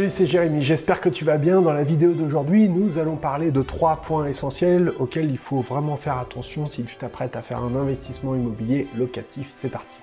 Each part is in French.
Salut, c'est Jérémy, j'espère que tu vas bien. Dans la vidéo d'aujourd'hui, nous allons parler de trois points essentiels auxquels il faut vraiment faire attention si tu t'apprêtes à faire un investissement immobilier locatif. C'est parti.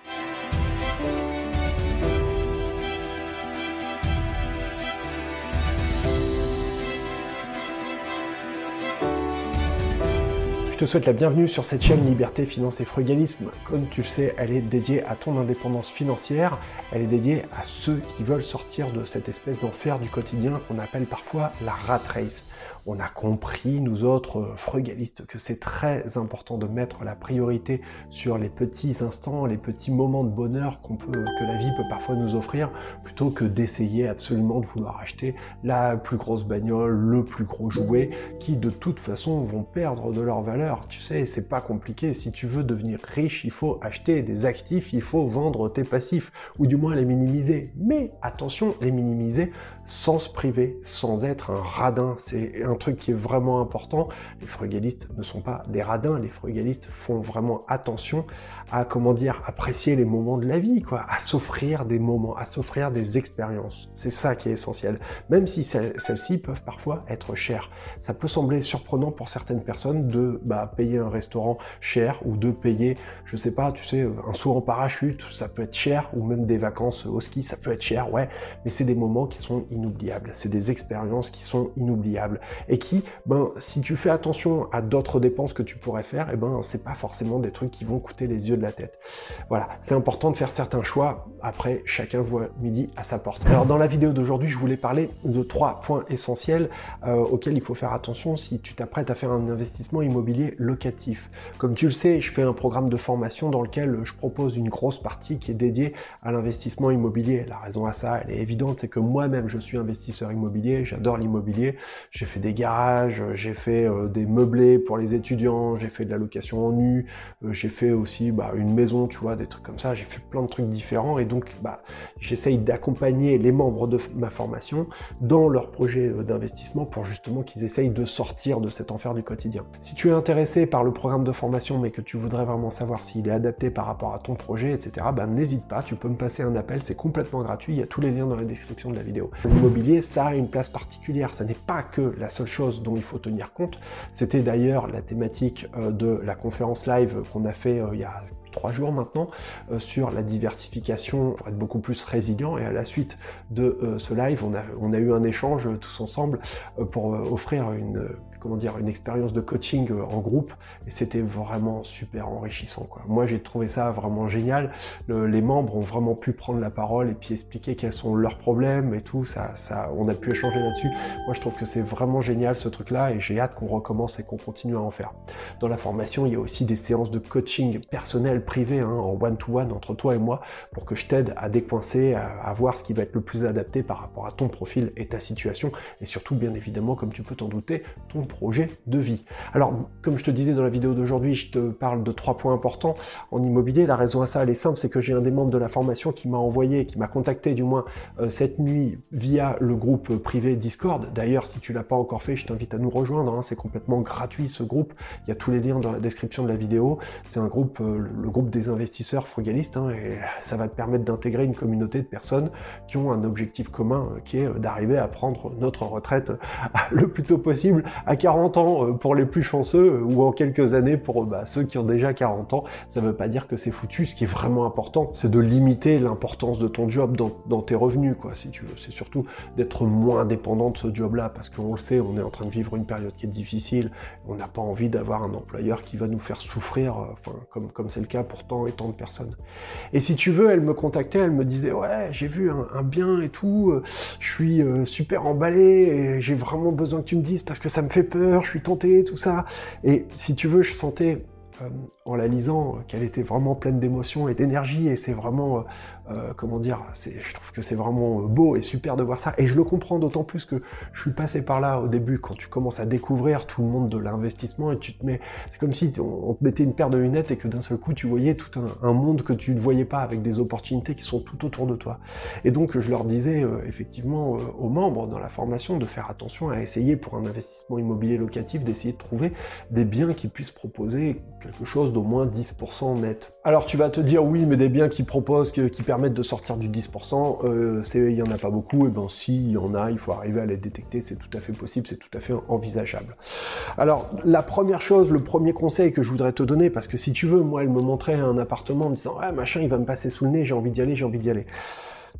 Je te souhaite la bienvenue sur cette chaîne Liberté, Finance et Frugalisme. Comme tu le sais, elle est dédiée à ton indépendance financière, elle est dédiée à ceux qui veulent sortir de cette espèce d'enfer du quotidien qu'on appelle parfois la rat race on a compris, nous autres euh, frugalistes, que c'est très important de mettre la priorité sur les petits instants, les petits moments de bonheur qu'on peut, que la vie peut parfois nous offrir, plutôt que d'essayer absolument de vouloir acheter la plus grosse bagnole, le plus gros jouet, qui de toute façon vont perdre de leur valeur. Tu sais, c'est pas compliqué. Si tu veux devenir riche, il faut acheter des actifs, il faut vendre tes passifs, ou du moins les minimiser. Mais attention, les minimiser sans se priver, sans être un radin. C'est un truc qui est vraiment important. Les frugalistes ne sont pas des radins, les frugalistes font vraiment attention à, comment dire, apprécier les moments de la vie, quoi, à s'offrir des moments, à s'offrir des expériences. C'est ça qui est essentiel. Même si celles-ci peuvent parfois être chères. Ça peut sembler surprenant pour certaines personnes de bah, payer un restaurant cher ou de payer, je sais pas, tu sais, un saut en parachute, ça peut être cher, ou même des vacances au ski, ça peut être cher, ouais, mais c'est des moments qui sont C'est des expériences qui sont inoubliables et qui, ben, si tu fais attention à d'autres dépenses que tu pourrais faire, et eh ben, c'est pas forcément des trucs qui vont coûter les yeux de la tête. Voilà, c'est important de faire certains choix. Après, chacun voit midi à sa porte. Alors, dans la vidéo d'aujourd'hui, je voulais parler de trois points essentiels euh, auxquels il faut faire attention si tu t'apprêtes à faire un investissement immobilier locatif. Comme tu le sais, je fais un programme de formation dans lequel je propose une grosse partie qui est dédiée à l'investissement immobilier. La raison à ça, elle est évidente, c'est que moi-même, je suis investisseur immobilier, j'adore l'immobilier, j'ai fait des garages, j'ai fait euh, des meublés pour les étudiants, j'ai fait de la location en nu, euh, j'ai fait aussi bah, une maison, tu vois, des trucs comme ça, j'ai fait plein de trucs différents donc bah, j'essaye d'accompagner les membres de ma formation dans leur projet euh, d'investissement pour justement qu'ils essayent de sortir de cet enfer du quotidien. Si tu es intéressé par le programme de formation mais que tu voudrais vraiment savoir s'il est adapté par rapport à ton projet, etc., bah, n'hésite pas, tu peux me passer un appel, c'est complètement gratuit, il y a tous les liens dans la description de la vidéo. L'immobilier, ça a une place particulière, ça n'est pas que la seule chose dont il faut tenir compte. C'était d'ailleurs la thématique euh, de la conférence live qu'on a fait euh, il y a trois jours maintenant euh, sur la diversification pour être beaucoup plus résilient et à la suite de ce live on a, eu un échange tous ensemble pour offrir une comment dire, une expérience de coaching euh, en groupe et c'était vraiment super enrichissant. Moi, j'ai trouvé ça vraiment génial. les membres ont vraiment pu prendre la parole et puis expliquer quels sont leurs problèmes et tout. Ça, ça, on a pu échanger là-dessus. Moi, je trouve que c'est vraiment génial ce truc-là et j'ai hâte qu'on recommence et qu'on continue à en faire. Dans la formation, il y a aussi des séances de coaching personnel, privé, hein, en one-to-one entre toi et moi pour que je t'aide à décoincer, à, voir ce qui va être le plus adapté par rapport à ton profil et ta situation et surtout, bien évidemment, comme tu peux t'en douter, ton projet de vie. Alors, comme je te disais dans la vidéo d'aujourd'hui, je te parle de trois points importants en immobilier. La raison à ça, elle est simple, c'est que j'ai un des membres de la formation qui m'a envoyé, qui m'a contacté du moins euh, cette nuit via le groupe privé Discord. D'ailleurs, si tu l'as pas encore fait, je t'invite à nous rejoindre. Hein. c'est complètement gratuit ce groupe. Il y a tous les liens dans la description de la vidéo. C'est un groupe, euh, le groupe des investisseurs frugalistes, hein, et ça va te permettre d'intégrer une communauté de personnes qui ont un objectif commun, euh, qui est d'arriver à prendre notre retraite le plus tôt possible à 40 ans euh, pour les plus chanceux euh, ou en quelques années pour bah, ceux qui ont déjà 40 ans. Ça ne veut pas dire que c'est foutu. Ce qui est vraiment important, c'est de limiter l'importance de ton job dans, tes revenus, quoi, si tu veux. C'est surtout d'être moins dépendant de ce job-là parce qu'on le sait, on est en train de vivre une période qui est difficile. On n'a pas envie d'avoir un employeur qui va nous faire souffrir, euh, enfin, comme c'est le cas pour tant et tant de personnes. Et si tu veux, elle me contactait, elle me disait ouais, j'ai vu un, bien et tout, je suis super emballé j'ai vraiment besoin que tu me dises parce que ça me fait peur, je suis tenté, tout ça. Et si tu veux, je sentais euh, en la lisant euh, qu'elle était vraiment pleine d'émotions et d'énergie et c'est vraiment euh, comment dire je trouve que c'est vraiment beau et super de voir ça. Et je le comprends d'autant plus que je suis passé par là au début quand tu commences à découvrir tout le monde de l'investissement et tu te mets c'est comme si on, te mettait une paire de lunettes et que d'un seul coup tu voyais tout un, monde que tu ne voyais pas avec des opportunités qui sont tout autour de toi. Et donc je leur disais effectivement aux membres dans la formation de faire attention à essayer pour un investissement immobilier locatif d'essayer de trouver des biens qui puissent proposer quelque chose d'au moins 10% net. Alors tu vas te dire oui, mais des biens qui proposent, qui, permettent de sortir du 10%, euh, il n'y en a pas beaucoup. Et bien si, il y en a, il faut arriver à les détecter, c'est tout à fait possible, c'est tout à fait envisageable. Alors la première chose, le premier conseil que je voudrais te donner, parce que si tu veux, moi elle me montrait un appartement en disant ouais machin il va me passer sous le nez, j'ai envie d'y aller, j'ai envie d'y aller.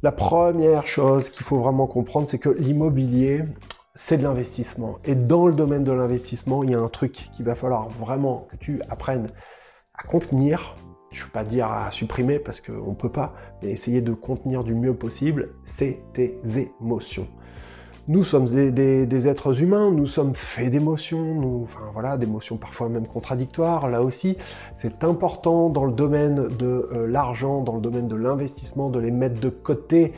La première chose qu'il faut vraiment comprendre, c'est que l'immobilier, c'est de l'investissement. Et dans le domaine de l'investissement, il y a un truc qu'il va falloir vraiment que tu apprennes à contenir. Je ne veux pas dire à supprimer parce qu'on ne peut pas, mais essayer de contenir du mieux possible, c'est tes émotions. Nous sommes des, êtres humains, nous sommes faits d'émotions, nous, enfin voilà, d'émotions parfois même contradictoires. Là aussi, c'est important dans le domaine de euh, l'argent, dans le domaine de l'investissement, de les mettre de côté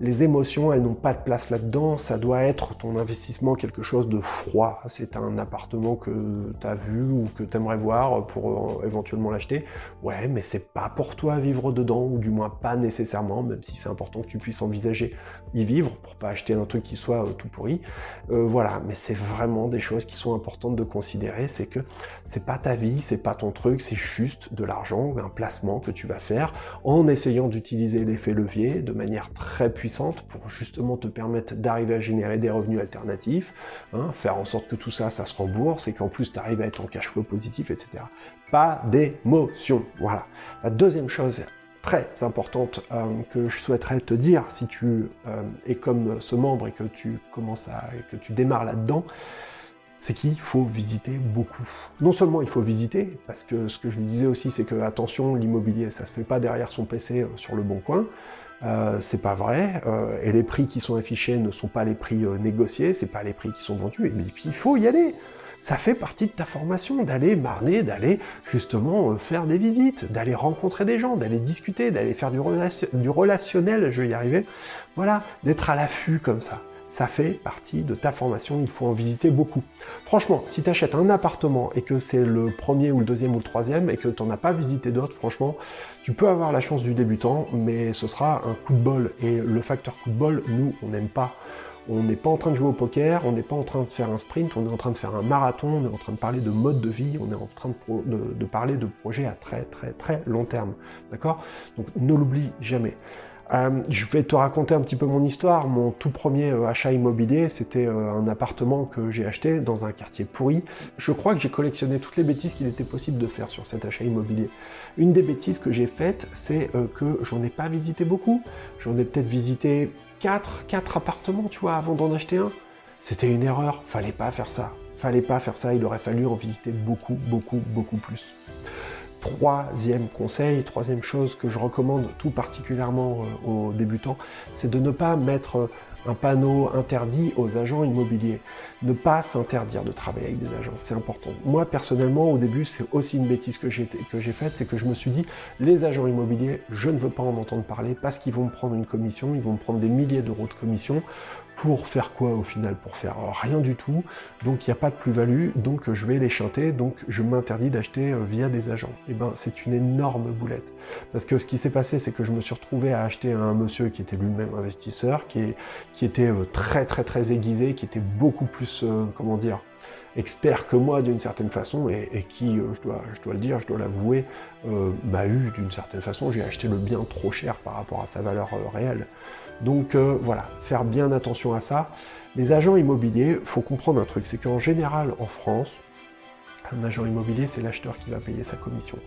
les émotions, elles n'ont pas de place là-dedans. Ça doit être ton investissement quelque chose de froid. C'est un appartement que tu as vu ou que tu aimerais voir pour euh, éventuellement l'acheter. Ouais, mais c'est pas pour toi vivre dedans, ou du moins pas nécessairement, même si c'est important que tu puisses envisager y vivre pour pas acheter un truc qui soit euh, tout pourri. Euh, voilà, mais c'est vraiment des choses qui sont importantes de considérer. C'est que c'est pas ta vie, c'est pas ton truc, c'est juste de l'argent, un placement que tu vas faire en essayant d'utiliser l'effet levier de manière très puissante pour justement te permettre d'arriver à générer des revenus alternatifs, hein, faire en sorte que tout ça, ça se rembourse et qu'en plus tu arrives à être en cash flow positif, etc. Pas d'émotion. Voilà. La deuxième chose très importante euh, que je souhaiterais te dire si tu euh, es comme ce membre et que tu commences à que tu démarres là-dedans, c'est qu'il faut visiter beaucoup. Non seulement il faut visiter, parce que ce que je lui disais aussi, c'est que attention, l'immobilier, ça se fait pas derrière son PC euh, sur le bon coin. Euh, c'est pas vrai, euh, et les prix qui sont affichés ne sont pas les prix euh, négociés, c'est pas les prix qui sont vendus, mais puis il faut y aller. Ça fait partie de ta formation d'aller marner, d'aller justement faire des visites, d'aller rencontrer des gens, d'aller discuter, d'aller faire du, du relationnel, je vais y arriver. Voilà, d'être à l'affût comme ça ça fait partie de ta formation, il faut en visiter beaucoup. Franchement, si tu achètes un appartement et que c'est le premier ou le deuxième ou le troisième et que tu n'en as pas visité d'autres, franchement, tu peux avoir la chance du débutant, mais ce sera un coup de bol. Et le facteur coup de bol, nous, on n'aime pas. On n'est pas en train de jouer au poker, on n'est pas en train de faire un sprint, on est en train de faire un marathon, on est en train de parler de mode de vie, on est en train de, parler de projets à très très très long terme. D'accord? Donc ne l'oublie jamais. Euh, je vais te raconter un petit peu mon histoire. Mon tout premier euh, achat immobilier, c'était euh, un appartement que j'ai acheté dans un quartier pourri. Je crois que j'ai collectionné toutes les bêtises qu'il était possible de faire sur cet achat immobilier. Une des bêtises que j'ai faites, c'est que j'en ai pas visité beaucoup. J'en ai peut-être visité 4, 4 appartements, tu vois, avant d'en acheter un. C'était une erreur. Fallait pas faire ça. Fallait pas faire ça. Il aurait fallu en visiter beaucoup, beaucoup, beaucoup plus. Troisième conseil, troisième chose que je recommande tout particulièrement euh, aux débutants, c'est de ne pas mettre euh, un panneau interdit aux agents immobiliers. Ne pas s'interdire de travailler avec des agents, c'est important. Moi, personnellement, au début, c'est aussi une bêtise que j'ai faite, c'est que je me suis dit, les agents immobiliers, je ne veux pas en entendre parler parce qu'ils vont me prendre une commission, ils vont me prendre des milliers d'euros de commission. Pour faire quoi au final? Pour faire rien du tout. Donc il n'y a pas de plus-value, donc je vais les chanter, donc je m'interdis d'acheter euh, via des agents. Et eh ben c'est une énorme boulette. Parce que ce qui s'est passé, c'est que je me suis retrouvé à acheter un monsieur qui était lui-même investisseur, qui, était euh, très très très aiguisé, qui était beaucoup plus, euh, comment dire, expert que moi d'une certaine façon et, qui, je dois le dire, je dois l'avouer, m'a eu d'une certaine façon, j'ai acheté le bien trop cher par rapport à sa valeur réelle. Donc euh, voilà, faire bien attention à ça. Les agents immobiliers, il faut comprendre un truc, c'est qu'en général en France, un agent immobilier, c'est l'acheteur qui va payer sa commission.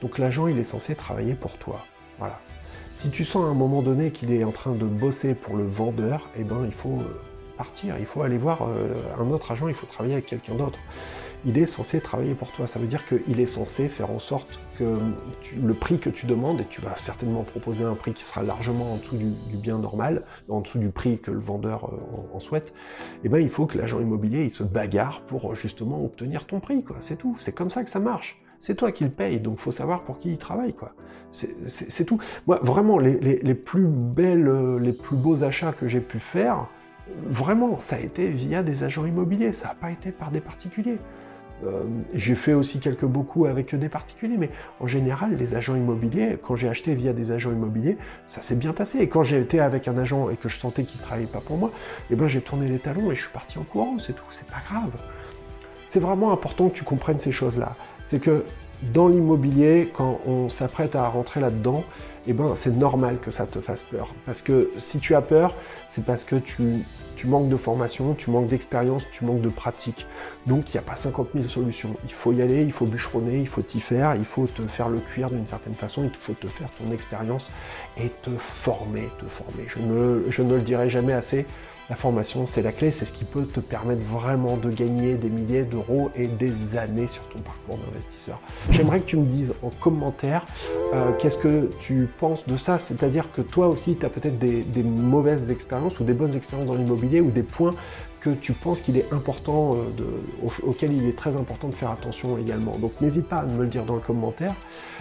Donc l'agent, il est censé travailler pour toi. Voilà. Si tu sens à un moment donné qu'il est en train de bosser pour le vendeur, eh ben il faut euh, il faut aller voir euh, un autre agent, il faut travailler avec quelqu'un d'autre il est censé travailler pour toi. Ça veut dire qu'il est censé faire en sorte que le prix que tu demandes, et tu vas certainement proposer un prix qui sera largement en dessous du, bien normal, en dessous du prix que le vendeur euh, en, souhaite, eh ben, il faut que l'agent immobilier il se bagarre pour justement obtenir ton prix. C'est tout. C'est comme ça que ça marche. C'est toi qui le payes, donc faut savoir pour qui il travaille. quoi. C'est tout. Moi, vraiment, les, les, plus belles, euh, les plus beaux achats que j'ai pu faire, vraiment, ça a été via des agents immobiliers. Ça n'a pas été par des particuliers. Euh, j'ai fait aussi quelques beaucoup avec des particuliers, mais en général, les agents immobiliers, quand j'ai acheté via des agents immobiliers, ça s'est bien passé. Et quand j'ai été avec un agent et que je sentais qu'il ne travaillait pas pour moi, eh ben j'ai tourné les talons et je suis parti en courant, c'est tout, c'est pas grave. C'est vraiment important que tu comprennes ces choses-là. C'est que dans l'immobilier, quand on s'apprête à rentrer là-dedans, eh ben, c'est normal que ça te fasse peur. Parce que si tu as peur, c'est parce que tu, manques de formation, tu manques d'expérience, tu manques de pratique. Donc il n'y a pas 50 000 solutions. Il faut y aller, il faut bûcheronner, il faut t'y faire, il faut te faire le cuir d'une certaine façon, il faut te faire ton expérience et te former, te former. Je ne le dirai jamais assez. La formation, c'est la clé, c'est ce qui peut te permettre vraiment de gagner des milliers d'euros et des années sur ton parcours d'investisseur. J'aimerais que tu me dises en commentaire euh, qu'est-ce que tu penses de ça, c'est-à-dire que toi aussi, tu as peut-être des, mauvaises expériences ou des bonnes expériences dans l'immobilier ou des points que tu penses qu'il est important, euh, de, il est très important de faire attention également. Donc n'hésite pas à me le dire dans le commentaire.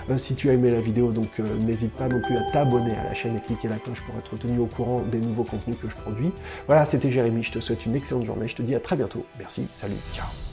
Euh, si tu as aimé la vidéo, donc n'hésite pas non plus à t'abonner à la chaîne et cliquer la cloche pour être tenu au courant des nouveaux contenus que je produis. Voilà, c'était Jérémy, je te souhaite une excellente journée, je te dis à très bientôt. Merci, salut, ciao